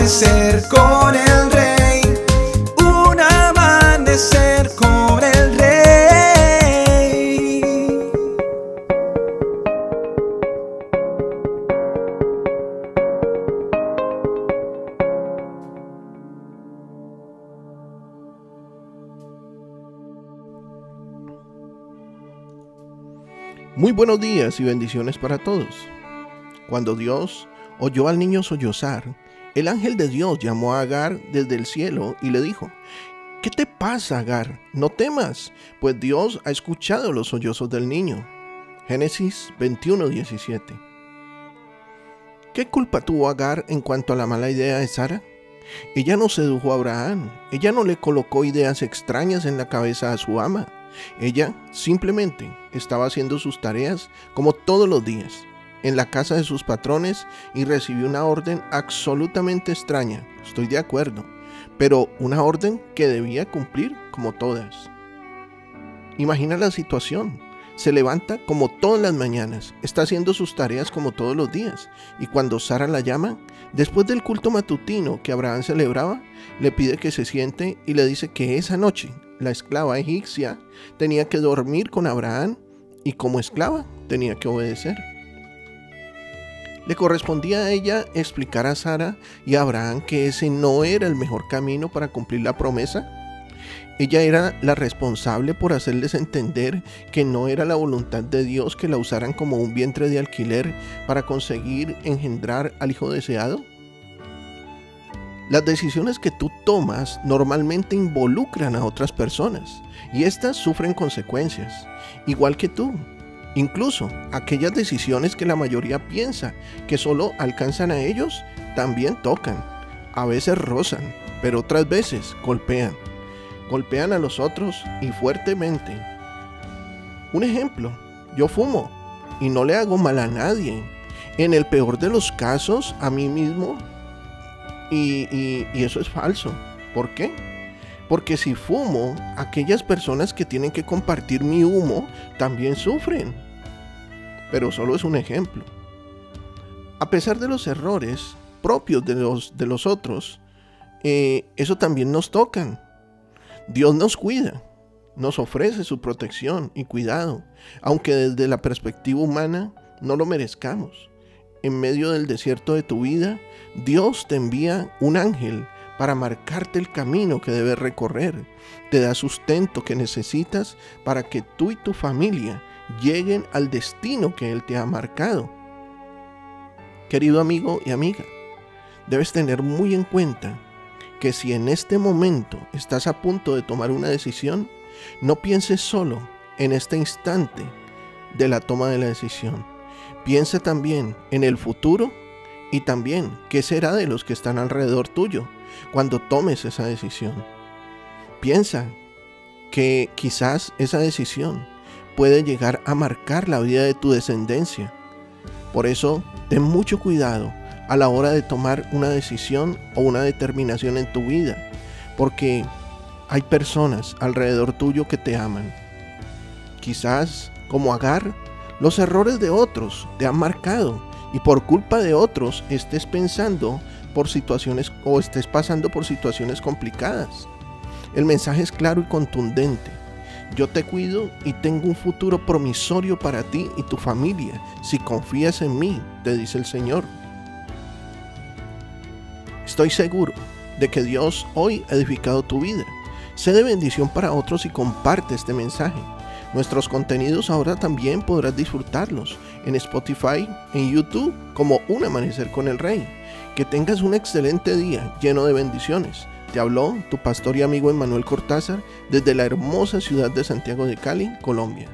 amanecer con el rey, un amanecer con el rey. Muy buenos días y bendiciones para todos. Cuando Dios oyó al niño sollozar, el ángel de Dios llamó a Agar desde el cielo y le dijo, ¿Qué te pasa, Agar? No temas, pues Dios ha escuchado los sollozos del niño. Génesis 21, 17. ¿Qué culpa tuvo Agar en cuanto a la mala idea de Sara? Ella no sedujo a Abraham, ella no le colocó ideas extrañas en la cabeza a su ama. Ella simplemente estaba haciendo sus tareas como todos los días en la casa de sus patrones y recibió una orden absolutamente extraña, estoy de acuerdo, pero una orden que debía cumplir como todas. Imagina la situación. Se levanta como todas las mañanas, está haciendo sus tareas como todos los días, y cuando Sara la llama, después del culto matutino que Abraham celebraba, le pide que se siente y le dice que esa noche la esclava egipcia, tenía que dormir con Abraham y como esclava tenía que obedecer. Le correspondía a ella explicar a Sara y a Abraham que ese no era el mejor camino para cumplir la promesa. Ella era la responsable por hacerles entender que no era la voluntad de Dios que la usaran como un vientre de alquiler para conseguir engendrar al hijo deseado. Las decisiones que tú tomas normalmente involucran a otras personas y éstas sufren consecuencias, igual que tú. Incluso aquellas decisiones que la mayoría piensa que solo alcanzan a ellos, también tocan. A veces rozan, pero otras veces golpean. Golpean a los otros y fuertemente. Un ejemplo, yo fumo y no le hago mal a nadie. En el peor de los casos, a mí mismo y, eso es falso. ¿Por qué? Porque si fumo, aquellas personas que tienen que compartir mi humo también sufren. Pero solo es un ejemplo. A pesar de los errores propios de los, de los otros, eh, eso también nos tocan. Dios nos cuida, nos ofrece su protección y cuidado, aunque desde la perspectiva humana no lo merezcamos en medio del desierto de tu vida, Dios te envía un ángel para marcarte el camino que debes recorrer. Te da sustento que necesitas para que tú y tu familia lleguen al destino que Él te ha marcado. Querido amigo y amiga, debes tener muy en cuenta que si en este momento estás a punto de tomar una decisión, no pienses solo en este instante de la toma de la decisión Piensa también en el futuro y también qué será de los que están alrededor tuyo cuando tomes esa decisión. Piensa que quizás esa decisión puede llegar a marcar la vida de tu descendencia. Por eso, ten mucho cuidado a la hora de tomar una decisión o una determinación en tu vida, porque hay personas alrededor tuyo que te aman. Quizás, como Agar, los errores de otros te han marcado y por culpa de otros estés pensando por situaciones o estés pasando por situaciones complicadas. El mensaje es claro y contundente. Yo te cuido y tengo un futuro promisorio para ti y tu familia si confías en mí, te dice el Señor. Estoy seguro de que Dios hoy ha edificado tu vida. Sé de bendición para otros y comparte este mensaje. Nuestros contenidos ahora también podrás disfrutarlos en Spotify, en YouTube, como Un Amanecer con el Rey. Que tengas un excelente día lleno de bendiciones. Te habló tu pastor y amigo Emanuel Cortázar desde la hermosa ciudad de Santiago de Cali, Colombia.